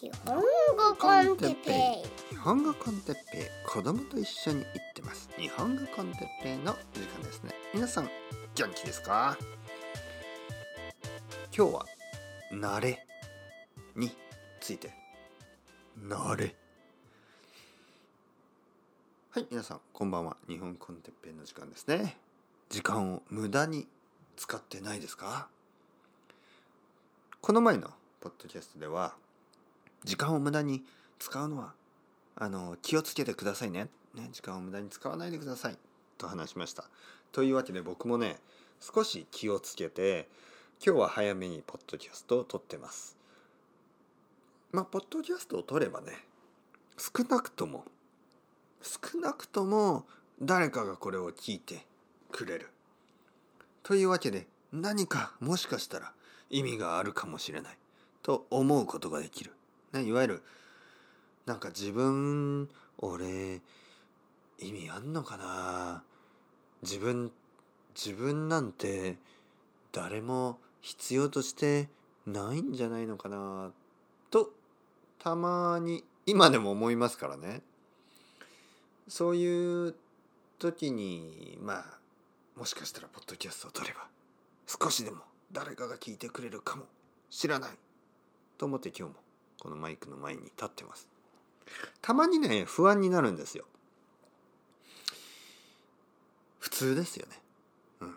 日本語コンテッペ日本語コンテッペイ。子供と一緒に行ってます。日本語コンテッペイの時間ですね。皆さん元気ですか？今日は慣れについて。慣れ。はい皆さんこんばんは。日本コンテッペイの時間ですね。時間を無駄に使ってないですか？この前のポッドキャストでは時間を無駄に使うのはあの気をつけてくださいね。ね時間を無駄に使わないでくださいと話しました。というわけで僕もね少し気をつけて今日は早めにポッドキャストを撮ってます。まあポッドキャストを撮ればね少なくとも少なくとも誰かがこれを聞いてくれる。というわけで何かもしかしたら意味があるかもしれないと思うことができる。ね、いわゆるなんか自分俺意味あんのかな。自分自分なんて誰も必要としてないんじゃないのかな。とたまに今でも思いますからね。そういう時にまあもしかしたらポッドキャストを撮れば少しでも誰かが聞いてくれるかもしれないと思って今日もこのマイクの前に立ってます。たまにね不安になるんですよ。普通ですよね。うん。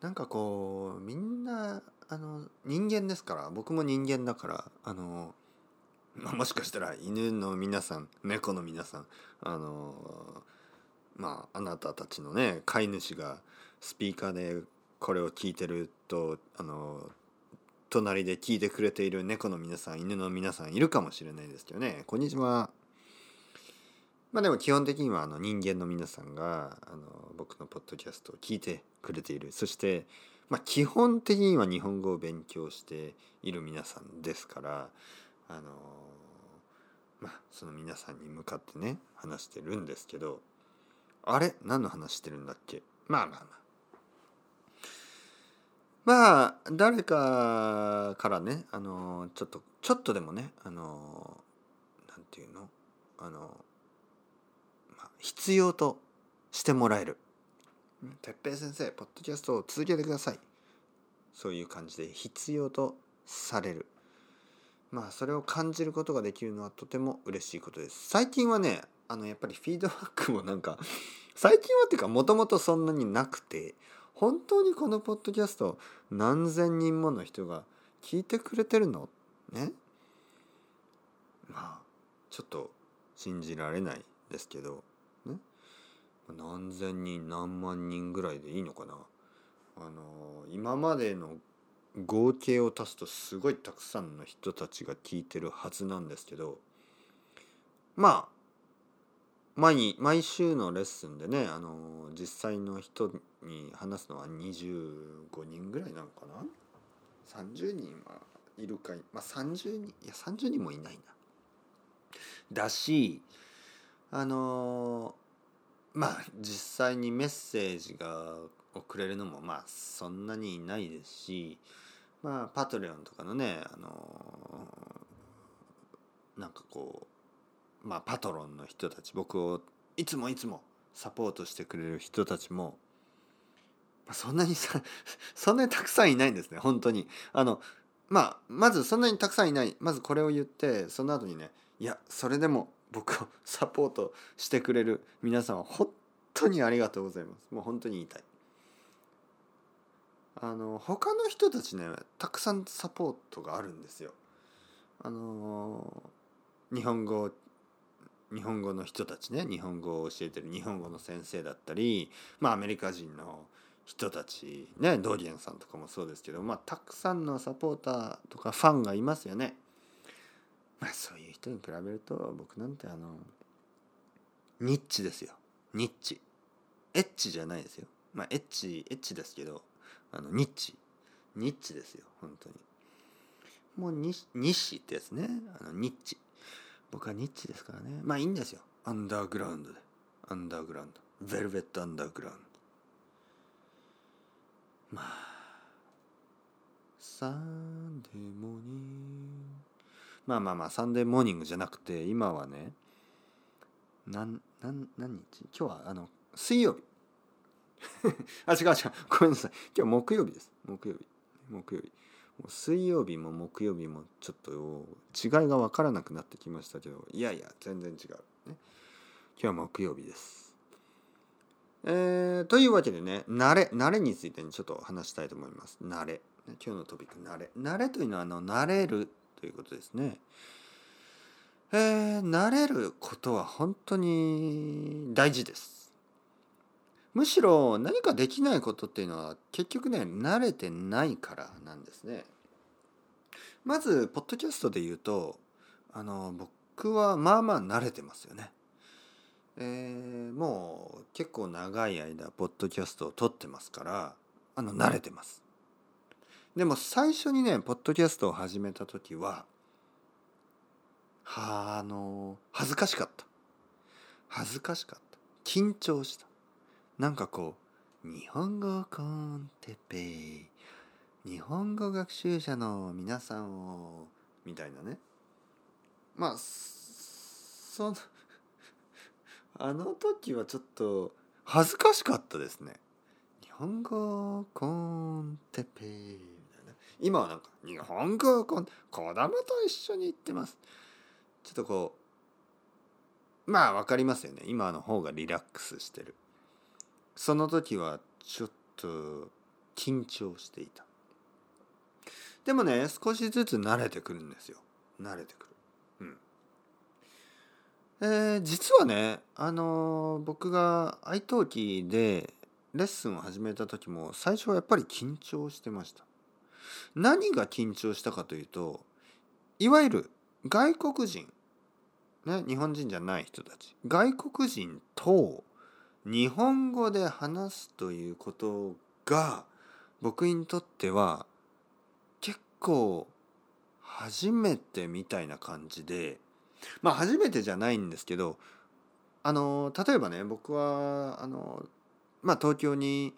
なんかこうみんなあの人間ですから僕も人間だからあの、まあ、もしかしたら犬の皆さん猫の皆さんあのまああなたたちのね飼い主がスピーカーでこれを聞いてるとあの隣で聞いてくれている猫の皆さん犬の皆さんいるかもしれないですけどね。こんにちは。まあでも基本的にはあの人間の皆さんがあの僕のポッドキャストを聞いてくれている。そしてまあ基本的には日本語を勉強している皆さんですからあのまあその皆さんに向かってね話してるんですけどあれ？何の話してるんだっけ？まあまあまあ。まあ誰かからねあのちょっとちょっとでもねあのなんていうのあの、まあ、必要としてもらえる「哲平先生ポッドキャストを続けてください」そういう感じで必要とされる。まあそれを感じることができるのはとても嬉しいことです。最近はねあのやっぱりフィードバックもなんか最近はっていうかもともとそんなになくて本当にこのポッドキャスト何千人もの人が聞いてくれてるの？ね？まあちょっと信じられないですけど、ね、何千人何万人ぐらいでいいのかな？あの今までの合計を足すとすごいたくさんの人たちが聞いてるはずなんですけどまあ毎毎週のレッスンでねあの実際の人に話すのは25人ぐらいなのかな？30人はいるかいまあ30人いや30人もいないな。だしあのまあ実際にメッセージが送れるのもまあそんなにいないですしまあパトレオンとかのねあのなんかこうまあパトロンの人たち僕をいつもいつもサポートしてくれる人たちもそんなにさそんなにたくさんいないんですね本当に。あのまあまずそんなにたくさんいない。まずこれを言ってその後にねいやそれでも僕をサポートしてくれる皆さんは本当にありがとうございます。もう本当に言いたい。あの他の人たちねたくさんサポートがあるんですよ。あの日本語日本語の人たちね日本語を教えてる日本語の先生だったりまあアメリカ人の人たちねドリアンさんとかもそうですけどまあたくさんのサポーターとかファンがいますよね。まあそういう人に比べると僕なんてあのニッチですよ。ニッチ。エッチじゃないですよ。まあエッチエッチですけどあのニッチ。ニッチですよ本当に。もうニッシってやつね。あのニッチ。僕はニッチですからね。まあいいんですよ。アンダーグラウンドで。アンダーグラウンド。ベルベットアンダーグラウンドまあサンデーモーニング。まあまあまあサンデーモーニングじゃなくて今はねなんなん何日？今日はあの水曜日。あ違う違う。ごめんなさい。今日木曜日です。木曜日。木曜日。もう水曜日も木曜日もちょっと違いが分からなくなってきましたけどいやいや全然違う、ね、今日は木曜日です。えー、というわけでね慣れ慣れについてちょっと話したいと思います。慣れ。今日のトピック慣れ。慣れというのはあの慣れるということですね。えー、慣れることは本当に大事です。むしろ何かできないことっていうのは結局ね慣れてないからなんですね。まずポッドキャストで言うとあの僕はまあまあ慣れてますよね。えー、もう結構長い間ポッドキャストを撮ってますからあの慣れてます。でも最初にねポッドキャストを始めた時ははあの恥ずかしかった。恥ずかしかった。緊張した。なんかこう日本語コンテペイ日本語学習者の皆さんをみたいなね。まあそのあの時はちょっと恥ずかしかったですね。日本語コンテペイ。みたいな今はなんか日本語コン子供と一緒に行ってます。ちょっとこうまあ分かりますよね。今の方がリラックスしてる。その時はちょっと緊張していた。でもね少しずつ慣れてくるんですよ。慣れてくる。うん。えー、実はねあのー、僕が愛登記でレッスンを始めた時も最初はやっぱり緊張してました。何が緊張したかというといわゆる外国人、ね、日本人じゃない人たち外国人と日本語で話すということが僕にとっては結構初めてみたいな感じでまあ初めてじゃないんですけどあの例えばね僕はあのまあ東京に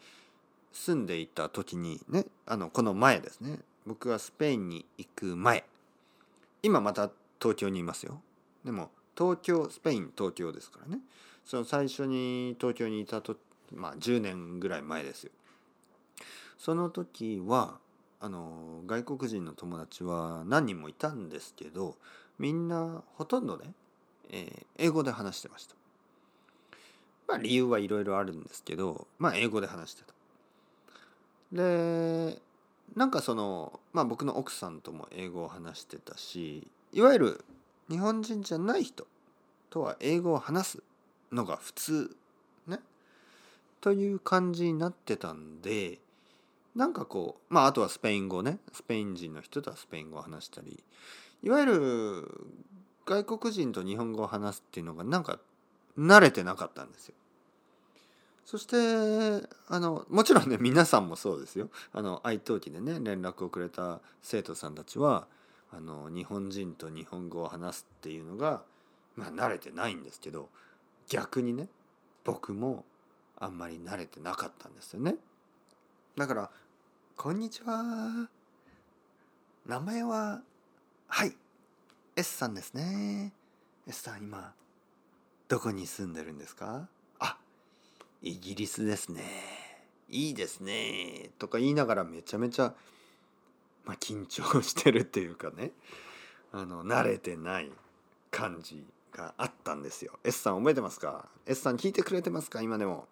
住んでいた時にねあのこの前ですね僕がスペインに行く前今また東京にいますよ。でも東京スペイン東京ですからね。その最初に東京にいたとまあ10年ぐらい前ですよ。その時はあの外国人の友達は何人もいたんですけどみんなほとんどね、えー、英語で話してました。まあ理由はいろいろあるんですけどまあ英語で話してた。でなんかそのまあ僕の奥さんとも英語を話してたしいわゆる日本人じゃない人とは英語を話すのが普通ねという感じになってたんでなんかこうまああとはスペイン語ねスペイン人の人とはスペイン語を話したりいわゆる外国人と日本語を話すっていうのがなんか慣れてなかったんですよ。そしてあのもちろんね皆さんもそうですよあの愛登記でね連絡をくれた生徒さんたちはあの日本人と日本語を話すっていうのがまあ慣れてないんですけど逆にね僕もあんまり慣れてなかったんですよね。だから「こんにちは。名前ははい。S さんですね。S さん今どこに住んでるんですか？あイギリスですね。いいですね。とか言いながらめちゃめちゃ、まあ、緊張してるっていうかね。あの慣れてない感じがあったんですよ。S さん覚えてますか？S さん聞いてくれてますか？今でも。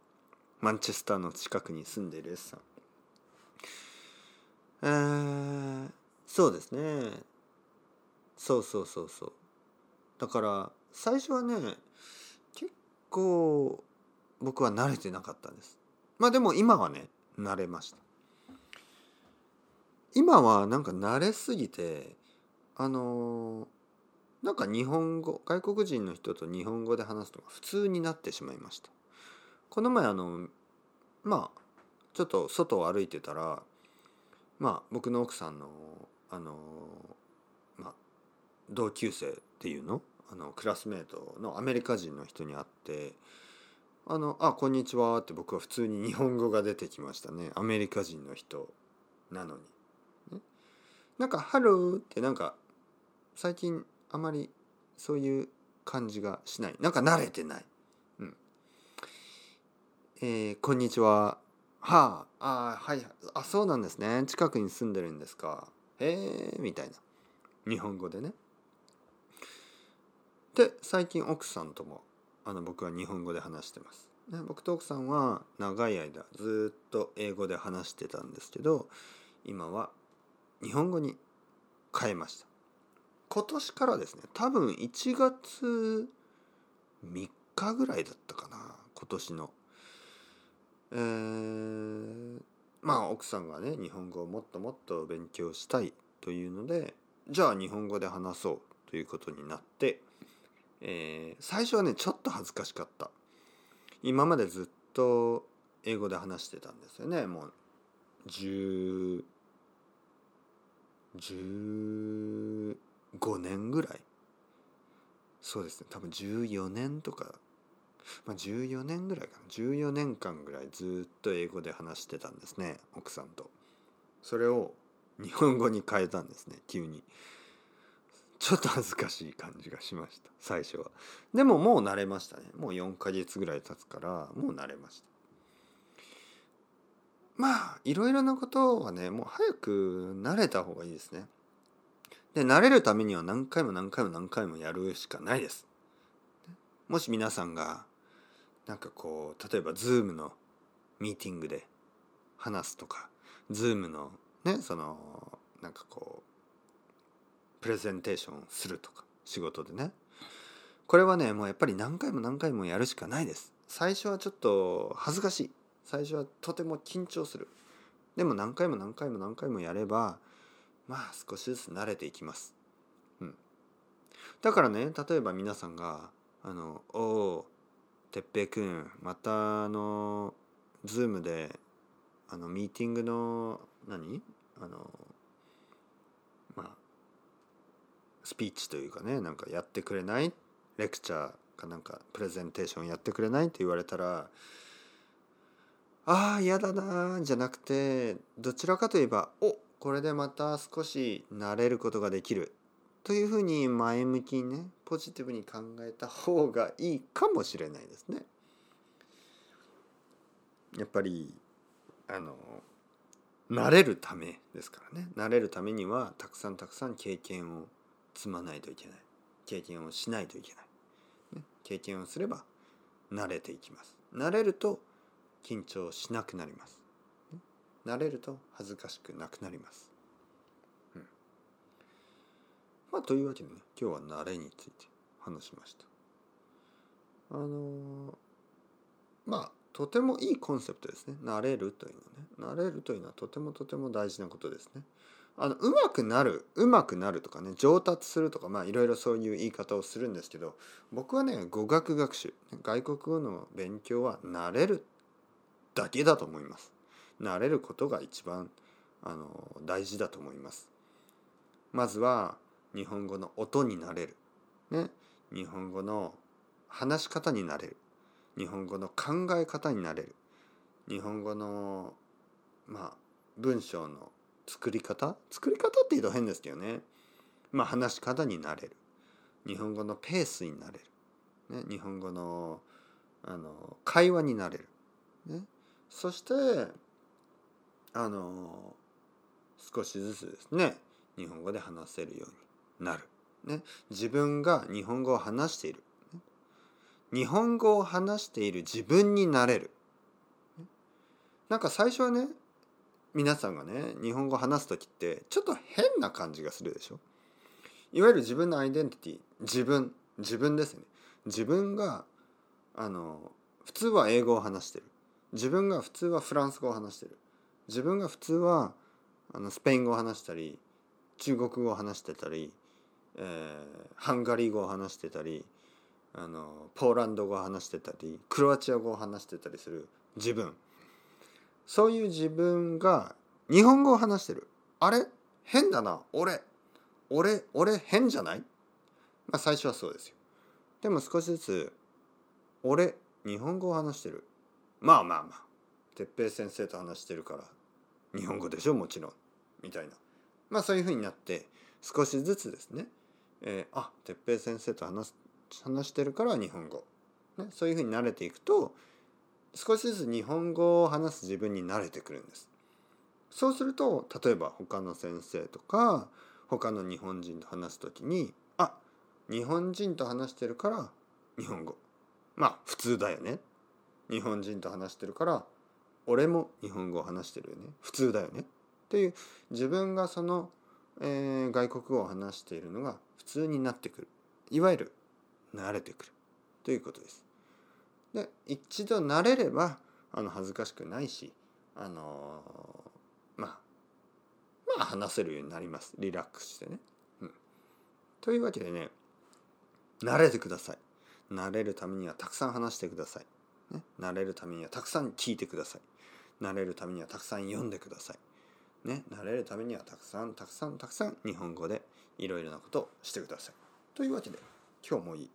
マンチェスターの近くに住んでいる S さん。えー、そうですね。そうそうそうそう。だから最初はね結構僕は慣れてなかったんです。まあでも今はね慣れました。今はなんか慣れすぎてあのなんか日本語外国人の人と日本語で話すのが普通になってしまいました。この前あのまあちょっと外を歩いてたらまあ僕の奥さんのあのまあ同級生っていうの？あのクラスメートのアメリカ人の人に会ってあの「あこんにちは」って僕は普通に日本語が出てきましたね。アメリカ人の人なのに、ね、なんか「Hello」ってなんか最近あまりそういう感じがしない。なんか慣れてない。うんえー、こんにちははああはいあそうなんですね。近くに住んでるんですか。へえみたいな。日本語でね。で最近奥さんともあの僕は日本語で話してます、ね、僕と奥さんは長い間ずっと英語で話してたんですけど今は日本語に変えました。今年からですね多分1月3日ぐらいだったかな今年の。えー、まあ奥さんがね日本語をもっともっと勉強したいというのでじゃあ日本語で話そうということになって、えー、最初はねちょっと恥ずかしかった。今までずっと英語で話してたんですよね。もう10 15年ぐらい。そうですね。多分14年とかまあ、14年ぐらいかな。14年間ぐらいずっと英語で話してたんですね奥さんと。それを日本語に変えたんですね急に。ちょっと恥ずかしい感じがしました最初は。でももう慣れましたね。もう4ヶ月ぐらい経つからもう慣れました。まあいろいろなことはねもう早く慣れた方がいいですね。で慣れるためには何回も何回も何回もやるしかないです。もし皆さんがなんかこう例えば Zoom のミーティングで話すとか Zoom のねそのなんかこうプレゼンテーションするとか仕事でね。これはねもうやっぱり何回も何回もやるしかないです。最初はちょっと恥ずかしい。最初はとても緊張する。でも何回も何回も何回もやればまあ少しずつ慣れていきます。うん。だからね例えば皆さんが「あのおお哲平くんまたあのズームであのミーティングの何？あのまあスピーチというかねなんかやってくれない？レクチャーかなんかプレゼンテーションやってくれない？って言われたらああ嫌だなじゃなくてどちらかといえばおこれでまた少し慣れることができる。というふうに前向きにねポジティブに考えた方がいいかもしれないですね。やっぱりあの慣れるためですからね。慣れるためにはたくさんたくさん経験を積まないといけない。経験をしないといけない、ね、経験をすれば慣れていきます。慣れると緊張しなくなります、慣れると恥ずかしくなくなります。まあというわけでね今日は慣れについて話しました。あのー、まあとてもいいコンセプトですね。慣れるというのはね。慣れるというのはとてもとても大事なことですね。あのうまくなるうまくなるとかね上達するとかまあいろいろそういう言い方をするんですけど僕はね語学学習外国語の勉強は慣れるだけだと思います。慣れることが一番あの大事だと思います。まずは日本語の音になれる、ね、日本語の話し方になれる。日本語の考え方になれる。日本語のまあ文章の作り方？作り方って言うと変ですけどね。まあ話し方になれる。日本語のペースになれる、ね、日本語のあの会話になれる、ね、そしてあの少しずつですね。日本語で話せるように。なる。ね、自分が日本語を話している。日本語を話している自分になれる。なんか最初はね皆さんがね日本語を話す時ってちょっと変な感じがするでしょ。いわゆる自分のアイデンティティ自分自分ですね。自分があの普通は英語を話してる。自分が普通はフランス語を話してる。自分が普通はあのスペイン語を話したり中国語を話してたりえー、ハンガリー語を話してたりあのポーランド語を話してたりクロアチア語を話してたりする自分。そういう自分が日本語を話してる。あれ？変だな。俺。俺俺変じゃない？まあ最初はそうですよ。でも少しずつ俺日本語を話してる。まあまあまあ。哲平先生と話してるから日本語でしょ？もちろん。みたいな。まあそういうふうになって少しずつですね。えー、あ哲平先生と話す話してるから日本語、ね、そういうふうに慣れていくと少しずつ日本語を話す自分に慣れてくるんです。そうすると例えば他の先生とか他の日本人と話す時にあ日本人と話してるから日本語。まあ普通だよね。日本人と話してるから俺も日本語を話してるよね。普通だよね。っていう自分がその、えー、外国語を話しているのが普通になってくるいわゆる慣れてくるということです。で一度慣れればあの恥ずかしくないしあのー、まあまあ話せるようになりますリラックスしてね。うん、というわけでね慣れてください。慣れるためにはたくさん話してください。ね、慣れるためにはたくさん聞いてください。慣れるためにはたくさん読んでください。ね、慣れるためにはたくさんたくさんたくさん日本語でいろいろなことをしてください。というわけで今日もいい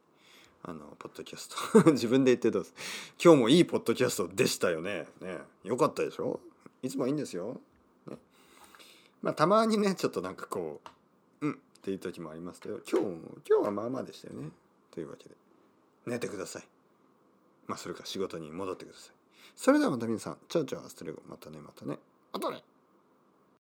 あのポッドキャスト。自分で言ってどうです今日もいいポッドキャストでしたよね。ね。よかったでしょ？いつもいいんですよ、ね、まあたまにねちょっとなんかこううんっていう時もありますけど今日も今日はまあまあでしたよね。というわけで寝てください。まあそれか仕事に戻ってください。それではまた皆さんチャオチャオアストレゴまたねまたね。またね。